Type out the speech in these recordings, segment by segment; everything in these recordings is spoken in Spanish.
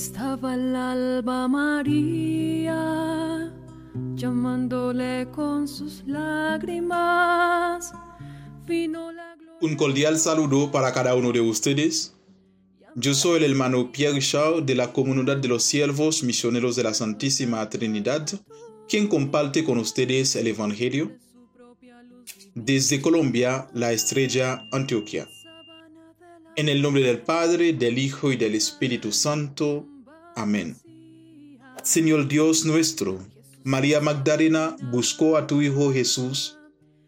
Estaba el alba María llamándole con sus lágrimas. Un cordial saludo para cada uno de ustedes. Yo soy el hermano Pierre Richard de la Comunidad de los Siervos Misioneros de la Santísima Trinidad, quien comparte con ustedes el Evangelio. Desde Colombia, la estrella Antioquia. En el nombre del Padre, del Hijo y del Espíritu Santo. Amén. Señor Dios nuestro, María Magdalena buscó a tu Hijo Jesús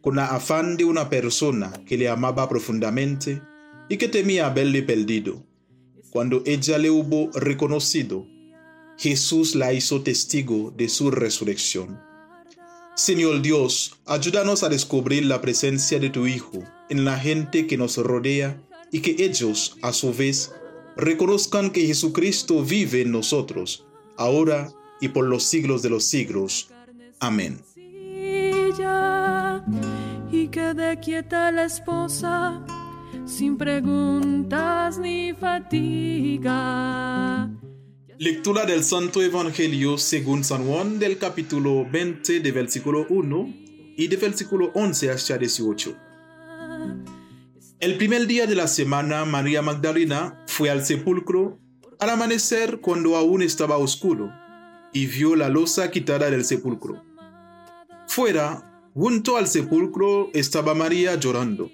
con afán de una persona que le amaba profundamente y que temía haberle perdido. Cuando ella le hubo reconocido, Jesús la hizo testigo de su resurrección. Señor Dios, ayúdanos a descubrir la presencia de tu Hijo en la gente que nos rodea y que ellos, a su vez, reconozcan que Jesucristo vive en nosotros, ahora y por los siglos de los siglos. Amén. Y quede quieta la esposa sin preguntas ni fatiga. Lectura del Santo Evangelio según San Juan del capítulo 20 de versículo 1 y de versículo 11 hasta 18. El primer día de la semana, María Magdalena fue al sepulcro al amanecer cuando aún estaba oscuro y vio la losa quitada del sepulcro. Fuera, junto al sepulcro, estaba María llorando.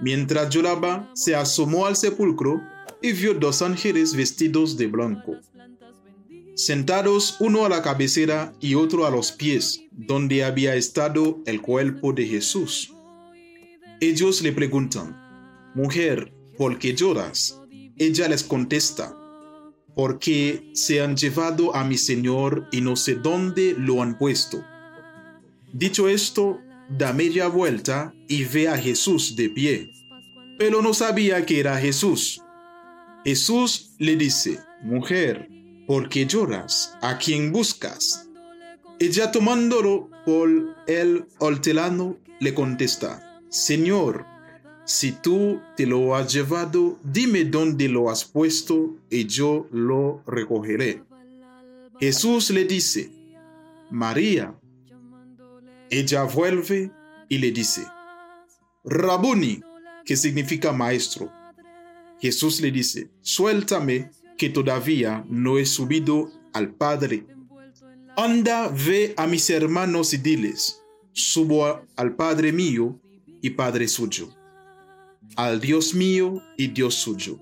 Mientras lloraba, se asomó al sepulcro y vio dos ángeles vestidos de blanco, sentados uno a la cabecera y otro a los pies, donde había estado el cuerpo de Jesús. Ellos le preguntan, Mujer, ¿por qué lloras? Ella les contesta, porque se han llevado a mi Señor y no sé dónde lo han puesto. Dicho esto, da media vuelta y ve a Jesús de pie, pero no sabía que era Jesús. Jesús le dice, Mujer, ¿por qué lloras? ¿A quién buscas? Ella tomándolo por el hortelano le contesta, Señor, si tú te lo has llevado, dime dónde lo has puesto y yo lo recogeré. Jesús le dice, María. Ella vuelve y le dice, Rabuni, que significa maestro. Jesús le dice, suéltame que todavía no he subido al Padre. Anda, ve a mis hermanos y diles, subo al Padre mío y Padre suyo, al Dios mío y Dios suyo.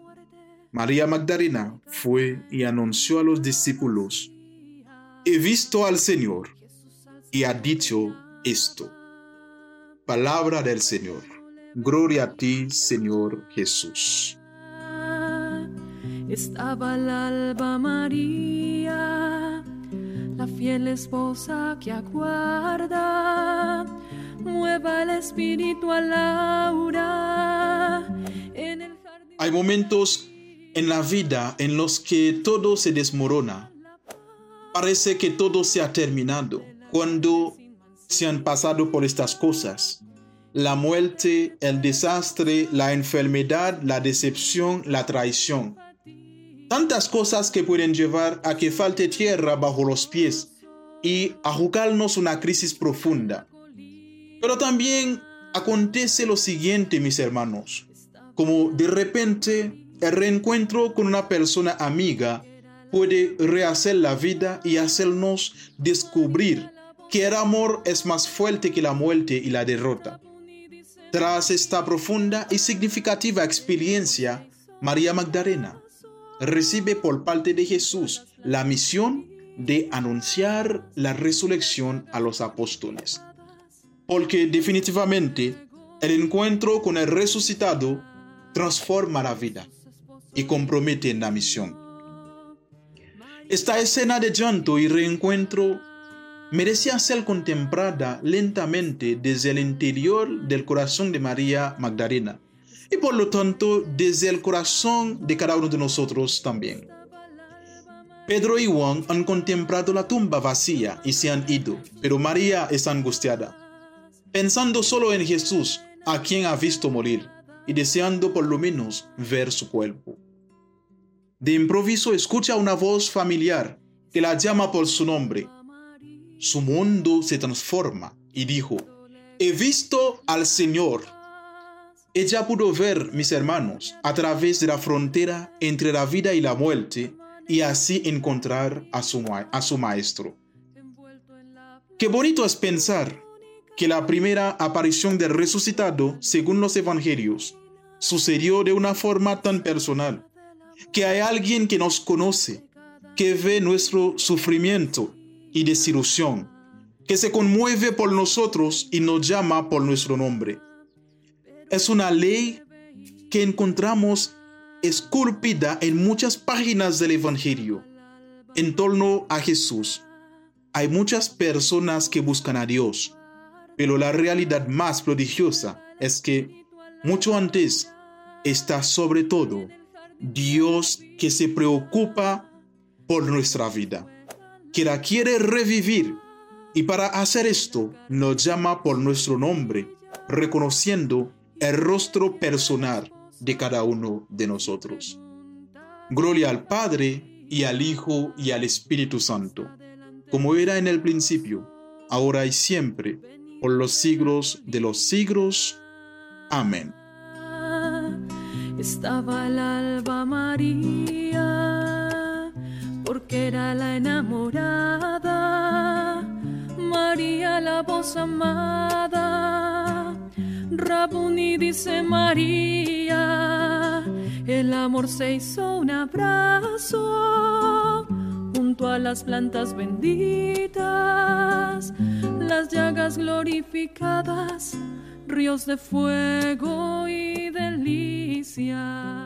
María Magdalena fue y anunció a los discípulos, he visto al Señor y ha dicho esto. Palabra del Señor. Gloria a ti, Señor Jesús. Estaba el alba María, la fiel esposa que aguarda, Hay momentos en la vida en los que todo se desmorona. Parece que todo se ha terminado. Cuando se han pasado por estas cosas. La muerte, el desastre, la enfermedad, la decepción, la traición. Tantas cosas que pueden llevar a que falte tierra bajo los pies y a jugarnos una crisis profunda. Pero también acontece lo siguiente, mis hermanos. Como de repente el reencuentro con una persona amiga puede rehacer la vida y hacernos descubrir que el amor es más fuerte que la muerte y la derrota. Tras esta profunda y significativa experiencia, María Magdalena recibe por parte de Jesús la misión de anunciar la resurrección a los apóstoles. Porque definitivamente el encuentro con el resucitado transforma la vida y compromete la misión. Esta escena de llanto y reencuentro merecía ser contemplada lentamente desde el interior del corazón de María Magdalena y por lo tanto desde el corazón de cada uno de nosotros también. Pedro y Juan han contemplado la tumba vacía y se han ido, pero María está angustiada, pensando solo en Jesús, a quien ha visto morir, y deseando por lo menos ver su cuerpo. De improviso escucha una voz familiar que la llama por su nombre. Su mundo se transforma y dijo, he visto al Señor. Ella pudo ver, mis hermanos, a través de la frontera entre la vida y la muerte y así encontrar a su, a su maestro. Qué bonito es pensar que la primera aparición del resucitado, según los evangelios, sucedió de una forma tan personal, que hay alguien que nos conoce, que ve nuestro sufrimiento y desilusión, que se conmueve por nosotros y nos llama por nuestro nombre. Es una ley que encontramos esculpida en muchas páginas del Evangelio. En torno a Jesús, hay muchas personas que buscan a Dios, pero la realidad más prodigiosa es que mucho antes está sobre todo Dios que se preocupa por nuestra vida, que la quiere revivir y para hacer esto nos llama por nuestro nombre, reconociendo el rostro personal de cada uno de nosotros. Gloria al Padre y al Hijo y al Espíritu Santo, como era en el principio, ahora y siempre, por los siglos de los siglos. Amén. Estaba el alba María, porque era la enamorada, María la voz amada, Rabuni dice María, el amor se hizo un abrazo junto a las plantas benditas las llagas glorificadas, ríos de fuego y delicia.